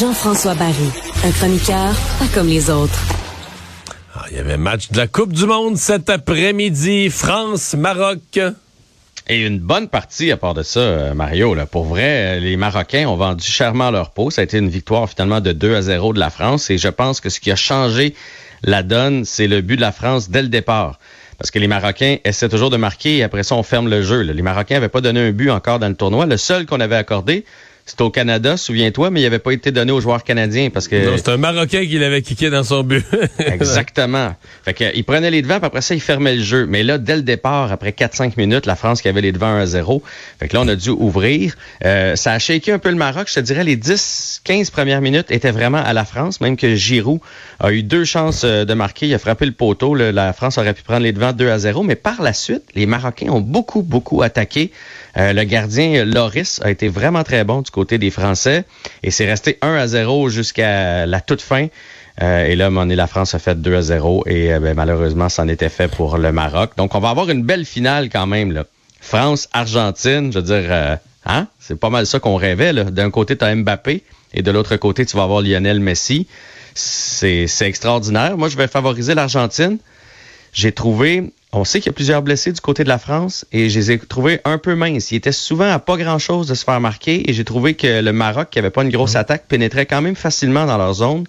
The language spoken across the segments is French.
Jean-François Barry, un chroniqueur pas comme les autres. Ah, il y avait match de la Coupe du Monde cet après-midi, France-Maroc. Et une bonne partie à part de ça, euh, Mario. Là. Pour vrai, euh, les Marocains ont vendu chèrement leur peau. Ça a été une victoire finalement de 2 à 0 de la France. Et je pense que ce qui a changé la donne, c'est le but de la France dès le départ. Parce que les Marocains essaient toujours de marquer et après ça, on ferme le jeu. Les Marocains n'avaient pas donné un but encore dans le tournoi. Le seul qu'on avait accordé, c'était au Canada, souviens-toi, mais il n'avait pas été donné aux joueurs canadiens parce que. Non, c'est un Marocain qui l'avait kické dans son but. Exactement. Fait que, il prenait les devants, puis après ça, il fermait le jeu. Mais là, dès le départ, après 4-5 minutes, la France qui avait les devants 1-0. Fait que là, on a dû ouvrir. Euh, ça a shaké un peu le Maroc. Je te dirais, les 10-15 premières minutes étaient vraiment à la France, même que Giroud a eu deux chances euh, de marquer. Il a frappé le poteau. La France aurait pu prendre les devants 2 0. Mais par la suite, les Marocains ont beaucoup, beaucoup attaqué. Euh, le gardien Loris a été vraiment très bon du côté des Français et c'est resté 1 à 0 jusqu'à la toute fin. Euh, et là, mon la France a fait 2 à 0 et euh, ben, malheureusement, c'en était fait pour le Maroc. Donc, on va avoir une belle finale quand même. Là. France-Argentine, je veux dire, hein? c'est pas mal ça qu'on rêvait. D'un côté, tu as Mbappé et de l'autre côté, tu vas avoir Lionel Messi. C'est extraordinaire. Moi, je vais favoriser l'Argentine. J'ai trouvé on sait qu'il y a plusieurs blessés du côté de la France et je les ai trouvés un peu minces. Ils étaient souvent à pas grand-chose de se faire marquer et j'ai trouvé que le Maroc, qui avait pas une grosse mhm. attaque, pénétrait quand même facilement dans leur zone.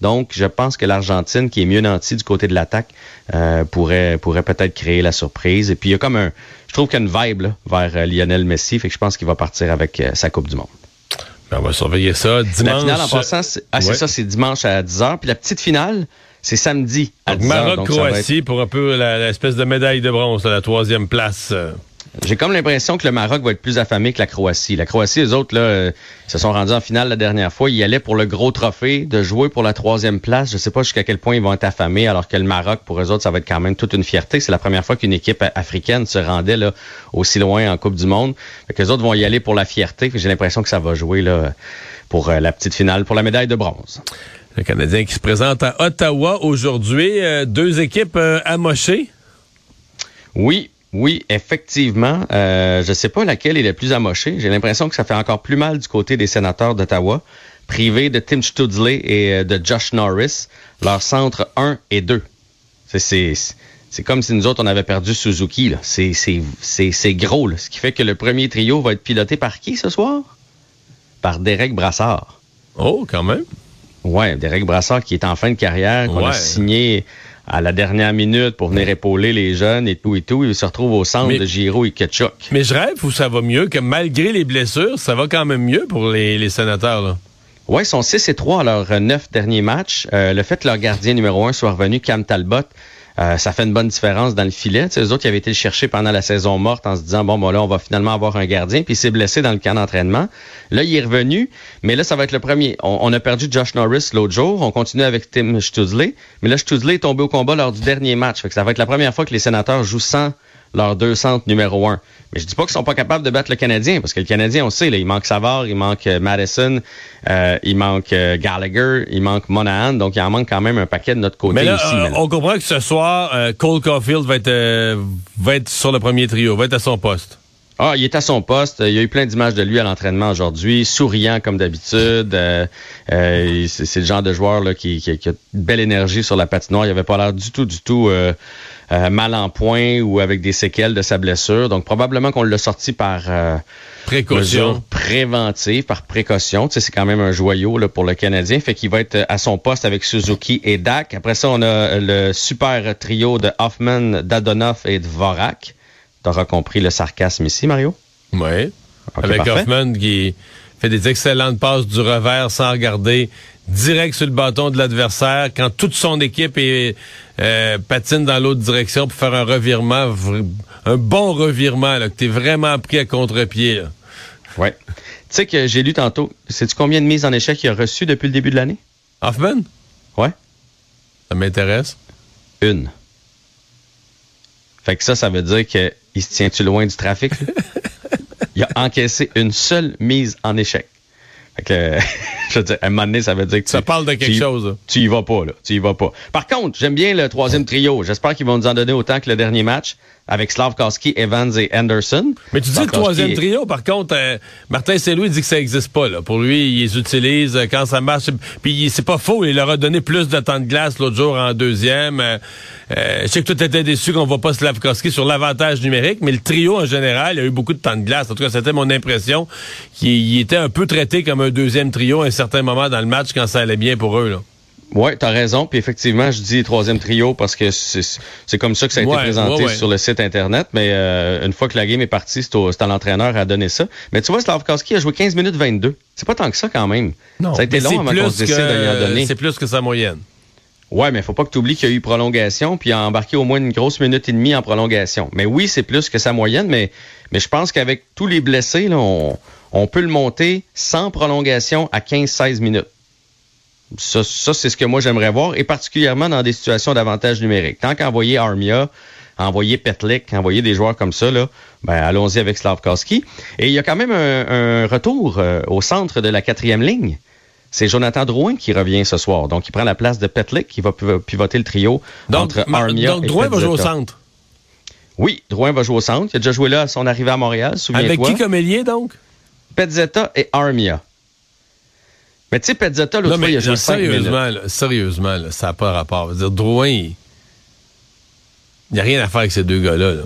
Donc, je pense que l'Argentine, qui est mieux nantie du côté de l'attaque, euh, pourrait pourrait peut-être créer la surprise. Et puis, il y a comme un... Je trouve qu'il y a une vibe vers euh, Lionel Messi, fait que je pense qu'il va partir avec euh, sa Coupe du Monde. Ben, on va surveiller ça dimanche. La finale, en passant, c'est ah, ça, c'est dimanche à 10h. Puis la petite finale, c'est samedi. Maroc-Croatie pour un peu l'espèce de médaille de bronze, la troisième place. J'ai comme l'impression que le Maroc va être plus affamé que la Croatie. La Croatie, les autres, là, euh, se sont rendus en finale la dernière fois. Ils allaient pour le gros trophée de jouer pour la troisième place. Je sais pas jusqu'à quel point ils vont être affamés, alors que le Maroc, pour eux autres, ça va être quand même toute une fierté. C'est la première fois qu'une équipe africaine se rendait là, aussi loin en Coupe du Monde. les autres vont y aller pour la fierté. J'ai l'impression que ça va jouer là, pour euh, la petite finale, pour la médaille de bronze. Le Canadien qui se présente à Ottawa aujourd'hui. Euh, deux équipes euh, amochées. Oui, oui, effectivement. Euh, je ne sais pas laquelle est la plus amochée. J'ai l'impression que ça fait encore plus mal du côté des sénateurs d'Ottawa, privés de Tim Studley et de Josh Norris, leur centre 1 et 2. C'est comme si nous autres, on avait perdu Suzuki. C'est gros. Là. Ce qui fait que le premier trio va être piloté par qui ce soir? Par Derek Brassard. Oh, quand même. Oui, Derek Brassard qui est en fin de carrière, qu'on a signé à la dernière minute pour venir épauler les jeunes et tout et tout. Il se retrouve au centre de Giro et Ketchuk. Mais je rêve où ça va mieux, que malgré les blessures, ça va quand même mieux pour les, sénateurs. Là. Oui, ils sont 6 et 3 à leurs neuf derniers matchs. Euh, le fait que leur gardien numéro 1 soit revenu, Cam Talbot, euh, ça fait une bonne différence dans le filet. Tu eux autres, ils avaient été le chercher pendant la saison morte en se disant, bon, bon, là, on va finalement avoir un gardien. Puis il s'est blessé dans le camp d'entraînement. Là, il est revenu, mais là, ça va être le premier. On, a perdu Josh Norris l'autre jour. On continue avec Tim Studley. Mais là, Studley est tombé au combat lors du dernier match. Fait ça va être la première fois que les sénateurs jouent sans leurs deux centres numéro un. Mais je dis pas qu'ils sont pas capables de battre le Canadien, parce que le Canadien, on sait, là, il manque Savard, il manque euh, Madison, euh, il manque euh, Gallagher, il manque Monahan, donc il en manque quand même un paquet de notre côté mais là, aussi. on comprend que ce soir, Cole Caulfield va être, va être sur le premier trio, va être à son poste. Ah, il est à son poste. Il y a eu plein d'images de lui à l'entraînement aujourd'hui, souriant comme d'habitude. c'est le genre de joueur là, qui, qui, a une belle énergie sur la patinoire. Il avait pas l'air du tout, du tout euh, mal en point ou avec des séquelles de sa blessure. Donc probablement qu'on l'a sorti par euh, précaution préventive, par précaution. Tu sais, c'est quand même un joyau là, pour le Canadien. Fait qu'il va être à son poste avec Suzuki et Dak. Après ça, on a le super trio de Hoffman, Dadonoff et Dvorak. T'auras compris le sarcasme ici, Mario? Oui. avec Hoffman qui fait des excellentes passes du revers sans regarder direct sur le bâton de l'adversaire quand toute son équipe est euh, patine dans l'autre direction pour faire un revirement, un bon revirement, là, que t'es vraiment pris à contre-pied. Ouais. Tu sais que j'ai lu tantôt, sais-tu combien de mises en échec il a reçu depuis le début de l'année? Hoffman, Ouais. ça m'intéresse. Une. Fait que ça, ça veut dire qu'il se tient-tu loin du trafic? il a encaissé une seule mise en échec. Fait que, je veux dire, à un moment donné, ça veut dire que Ça tu- parle de quelque tu chose. là. Tu y vas pas, là. Tu y vas pas. Par contre, j'aime bien le troisième trio. J'espère qu'ils vont nous en donner autant que le dernier match avec Slavkowski, Evans et Anderson. Mais tu dis le troisième trio, par contre, euh, Martin Saint-Louis dit que ça n'existe pas. Là. Pour lui, il les utilise euh, quand ça marche. Puis c'est pas faux, il leur a donné plus de temps de glace l'autre jour en deuxième. Euh, je sais que toi, étais déçu qu'on voit pas Slavkowski sur l'avantage numérique, mais le trio, en général, il a eu beaucoup de temps de glace. En tout cas, c'était mon impression qu'il il était un peu traité comme un deuxième trio à un certain moment dans le match quand ça allait bien pour eux. Là. Ouais, t'as raison. Puis effectivement, je dis troisième trio parce que c'est comme ça que ça a été présenté ouais, ouais. sur le site internet. Mais euh, une fois que la game est partie, c'est à l'entraîneur à donner ça. Mais tu vois, Slavkowski a joué 15 minutes 22. C'est pas tant que ça quand même. ça a été long c'est avant qu'on se décide de lui en que- donner. C'est plus que sa moyenne. Ouais, mais faut pas que tu oublies qu'il y a eu prolongation, puis il a embarqué au moins une grosse minute et demie en prolongation. Mais oui, c'est plus que sa moyenne, mais, mais je pense qu'avec tous les blessés, là, on, on peut le monter sans prolongation à 15-16 minutes. Ça, ça c'est ce que moi j'aimerais voir, et particulièrement dans des situations d'avantage numérique. Tant qu'envoyer Armia, envoyer Petlik, envoyer des joueurs comme ça, là, ben, allons-y avec Slavkowski. Et il y a quand même un, un retour euh, au centre de la quatrième ligne. C'est Jonathan Drouin qui revient ce soir. Donc, il prend la place de Petlik, qui va pivo- pivoter le trio Donc, entre Armia donc et Drouin va jouer au centre? Oui, Drouin va jouer au centre. Il a déjà joué là à son arrivée à Montréal, souviens-toi. Avec qui comme ailier, donc? Pezzetta et Armia. Mais tu sais, Pezzetta, l'autre fois, il a joué là, 5 minutes. sérieusement, là, sérieusement, là, ça n'a pas rapport. Je veux dire, Drouin, il n'y a rien à faire avec ces deux gars-là. là.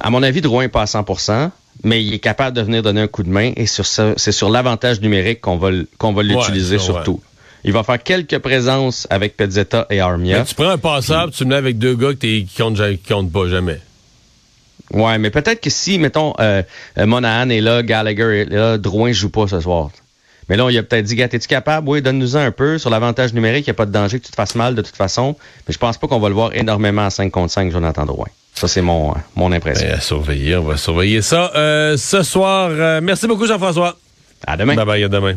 À mon avis, Drouin n'est pas à 100% mais il est capable de venir donner un coup de main et sur c'est sur l'avantage numérique qu'on va, qu'on va l'utiliser surtout. Il va faire quelques présences avec Pezzetta et Armia. Mais tu prends un passable, tu le mets avec deux gars que qui comptent, qui comptent pas jamais. Ouais, mais peut-être que si, mettons, euh, euh, Monahan est là, Gallagher est là, Drouin joue pas ce soir. Mais là, il a peut-être dit, gars, es-tu capable? Oui, donne-nous un peu. Sur l'avantage numérique, il n'y a pas de danger que tu te fasses mal de toute façon. Mais je pense pas qu'on va le voir énormément à 5 contre 5, Jonathan Drouin. Ça, c'est mon, euh, mon impression. Ben, à surveiller, on va surveiller ça. Euh, ce soir, euh, merci beaucoup Jean-François. À demain. Bye bye, à demain.